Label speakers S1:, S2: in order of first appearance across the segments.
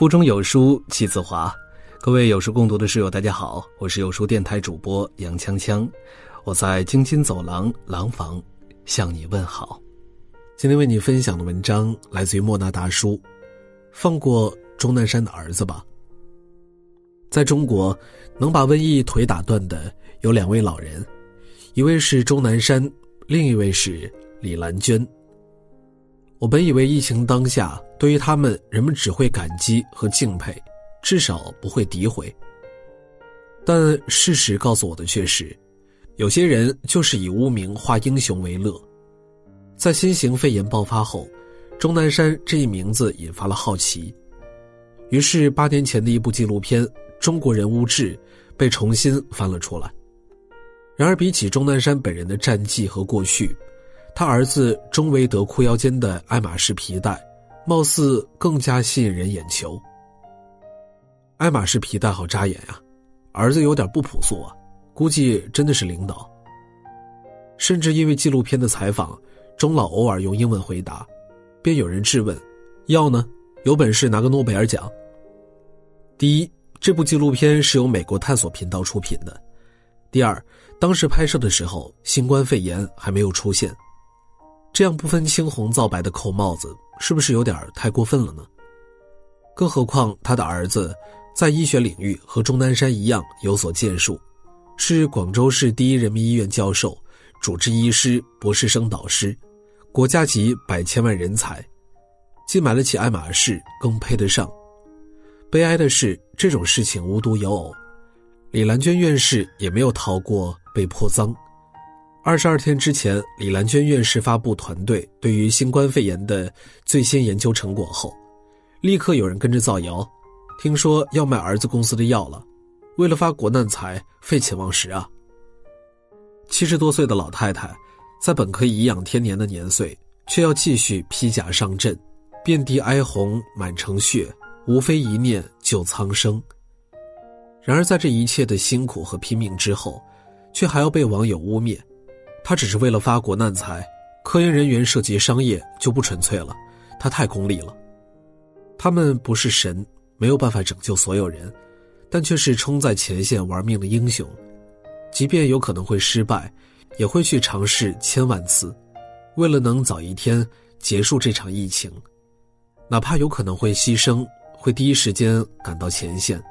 S1: 腹中有书气自华，各位有书共读的室友，大家好，我是有书电台主播杨锵锵，我在京津走廊廊坊向你问好。今天为你分享的文章来自于莫那大叔，放过钟南山的儿子吧。在中国，能把瘟疫腿打断的有两位老人，一位是钟南山，另一位是李兰娟。我本以为疫情当下，对于他们，人们只会感激和敬佩，至少不会诋毁。但事实告诉我的却是，有些人就是以污名化英雄为乐。在新型肺炎爆发后，钟南山这一名字引发了好奇，于是八年前的一部纪录片《中国人物志》被重新翻了出来。然而，比起钟南山本人的战绩和过去，他儿子钟维德裤腰间的爱马仕皮带，貌似更加吸引人眼球。爱马仕皮带好扎眼呀，儿子有点不朴素啊，估计真的是领导。甚至因为纪录片的采访，钟老偶尔用英文回答，便有人质问：要呢？有本事拿个诺贝尔奖。第一，这部纪录片是由美国探索频道出品的；第二，当时拍摄的时候，新冠肺炎还没有出现。这样不分青红皂白的扣帽子，是不是有点太过分了呢？更何况他的儿子在医学领域和钟南山一样有所建树，是广州市第一人民医院教授、主治医师、博士生导师，国家级百千万人才，既买得起爱马仕，更配得上。悲哀的是，这种事情无独有偶，李兰娟院士也没有逃过被泼脏。二十二天之前，李兰娟院士发布团队对于新冠肺炎的最新研究成果后，立刻有人跟着造谣，听说要卖儿子公司的药了，为了发国难财，废寝忘食啊！七十多岁的老太太，在本可以颐养天年的年岁，却要继续披甲上阵，遍地哀鸿满城血，无非一念救苍生。然而，在这一切的辛苦和拼命之后，却还要被网友污蔑。他只是为了发国难财，科研人员涉及商业就不纯粹了，他太功利了。他们不是神，没有办法拯救所有人，但却是冲在前线玩命的英雄。即便有可能会失败，也会去尝试千万次，为了能早一天结束这场疫情，哪怕有可能会牺牲，会第一时间赶到前线，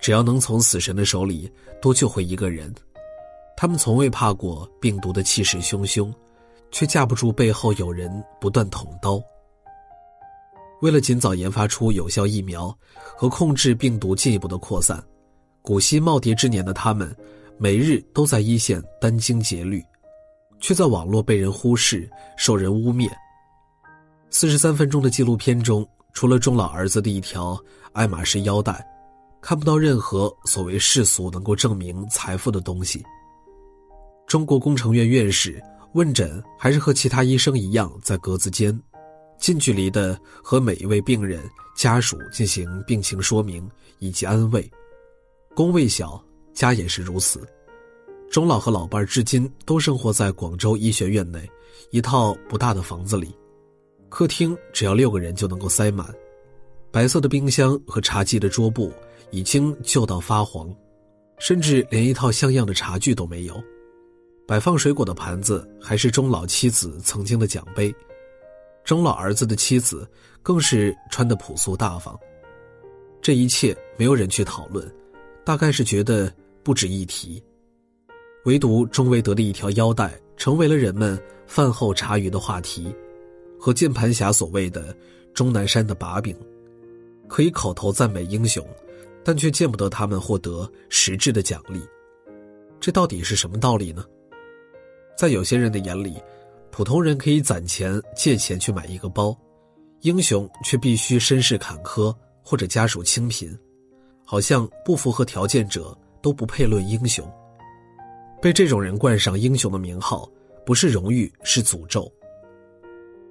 S1: 只要能从死神的手里多救回一个人。他们从未怕过病毒的气势汹汹，却架不住背后有人不断捅刀。为了尽早研发出有效疫苗和控制病毒进一步的扩散，古稀耄耋之年的他们，每日都在一线殚精竭虑，却在网络被人忽视、受人污蔑。四十三分钟的纪录片中，除了钟老儿子的一条爱马仕腰带，看不到任何所谓世俗能够证明财富的东西。中国工程院院士问诊还是和其他医生一样，在格子间，近距离的和每一位病人家属进行病情说明以及安慰。工位小，家也是如此。钟老和老伴儿至今都生活在广州医学院内一套不大的房子里，客厅只要六个人就能够塞满。白色的冰箱和茶几的桌布已经旧到发黄，甚至连一套像样的茶具都没有。摆放水果的盘子还是钟老妻子曾经的奖杯，钟老儿子的妻子更是穿的朴素大方。这一切没有人去讨论，大概是觉得不值一提。唯独钟维德的一条腰带成为了人们饭后茶余的话题，和键盘侠所谓的钟南山的把柄，可以口头赞美英雄，但却见不得他们获得实质的奖励。这到底是什么道理呢？在有些人的眼里，普通人可以攒钱借钱去买一个包，英雄却必须身世坎坷或者家属清贫，好像不符合条件者都不配论英雄。被这种人冠上英雄的名号，不是荣誉，是诅咒。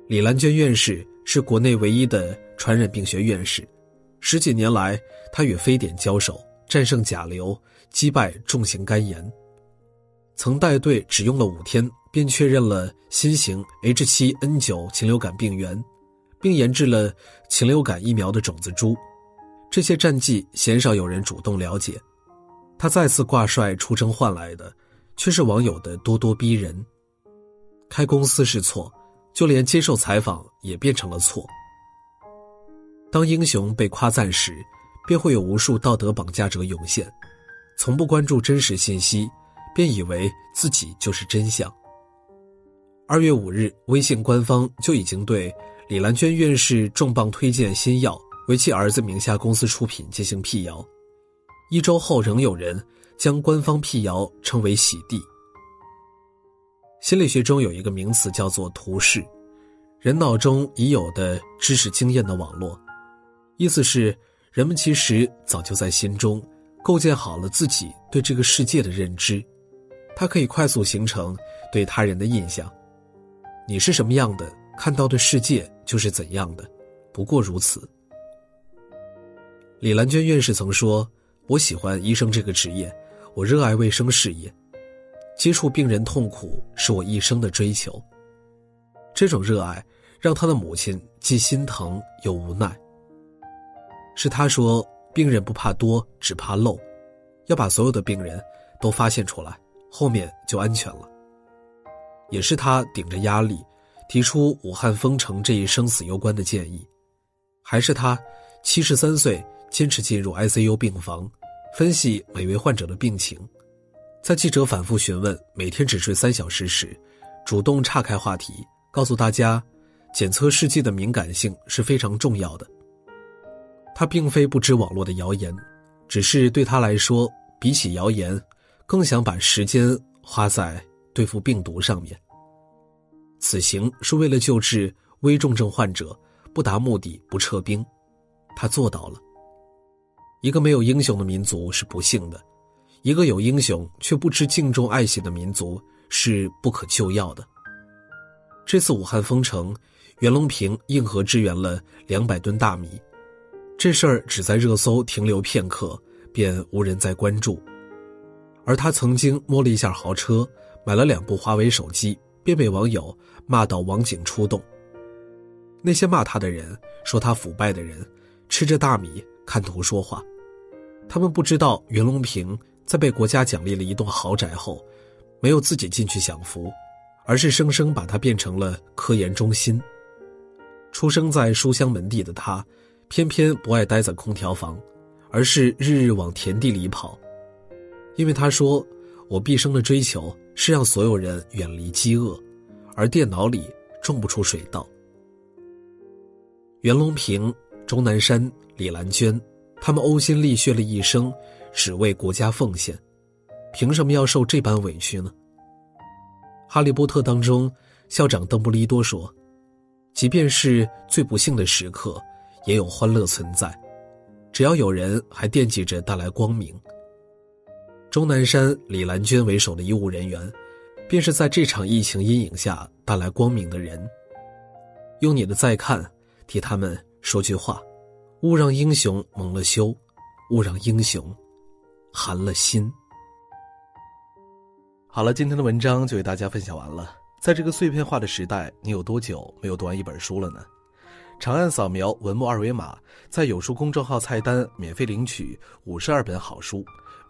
S1: 李兰娟院士是国内唯一的传染病学院士，十几年来，他与非典交手，战胜甲流，击败重型肝炎。曾带队只用了五天，便确认了新型 H7N9 禽流感病原，并研制了禽流感疫苗的种子株，这些战绩鲜少有人主动了解。他再次挂帅出征换来的，却是网友的咄咄逼人。开公司是错，就连接受采访也变成了错。当英雄被夸赞时，便会有无数道德绑架者涌现，从不关注真实信息，便以为自己就是真相。二月五日，微信官方就已经对李兰娟院士重磅推荐新药。为其儿子名下公司出品进行辟谣，一周后仍有人将官方辟谣称为洗地。心理学中有一个名词叫做图式，人脑中已有的知识经验的网络，意思是人们其实早就在心中构建好了自己对这个世界的认知，它可以快速形成对他人的印象。你是什么样的，看到的世界就是怎样的，不过如此。李兰娟院士曾说：“我喜欢医生这个职业，我热爱卫生事业，接触病人痛苦是我一生的追求。”这种热爱让他的母亲既心疼又无奈。是他说：“病人不怕多，只怕漏，要把所有的病人都发现出来，后面就安全了。”也是他顶着压力提出武汉封城这一生死攸关的建议，还是他七十三岁。坚持进入 ICU 病房，分析每位患者的病情，在记者反复询问每天只睡三小时时，主动岔开话题，告诉大家，检测试剂的敏感性是非常重要的。他并非不知网络的谣言，只是对他来说，比起谣言，更想把时间花在对付病毒上面。此行是为了救治危重症患者，不达目的不撤兵，他做到了。一个没有英雄的民族是不幸的，一个有英雄却不知敬重爱惜的民族是不可救药的。这次武汉封城，袁隆平硬核支援了两百吨大米，这事儿只在热搜停留片刻，便无人再关注。而他曾经摸了一下豪车，买了两部华为手机，便被网友骂到网警出动。那些骂他的人说他腐败的人，吃着大米看图说话。他们不知道袁隆平在被国家奖励了一栋豪宅后，没有自己进去享福，而是生生把它变成了科研中心。出生在书香门第的他，偏偏不爱待在空调房，而是日日往田地里跑，因为他说：“我毕生的追求是让所有人远离饥饿，而电脑里种不出水稻。”袁隆平、钟南山、李兰娟。他们呕心沥血了一生，只为国家奉献，凭什么要受这般委屈呢？《哈利波特》当中，校长邓布利多说：“即便是最不幸的时刻，也有欢乐存在，只要有人还惦记着带来光明。”钟南山、李兰娟为首的医务人员，便是在这场疫情阴影下带来光明的人。用你的再看，替他们说句话。勿让英雄蒙了羞，勿让英雄寒了心。好了，今天的文章就为大家分享完了。在这个碎片化的时代，你有多久没有读完一本书了呢？长按扫描文末二维码，在有书公众号菜单免费领取五十二本好书，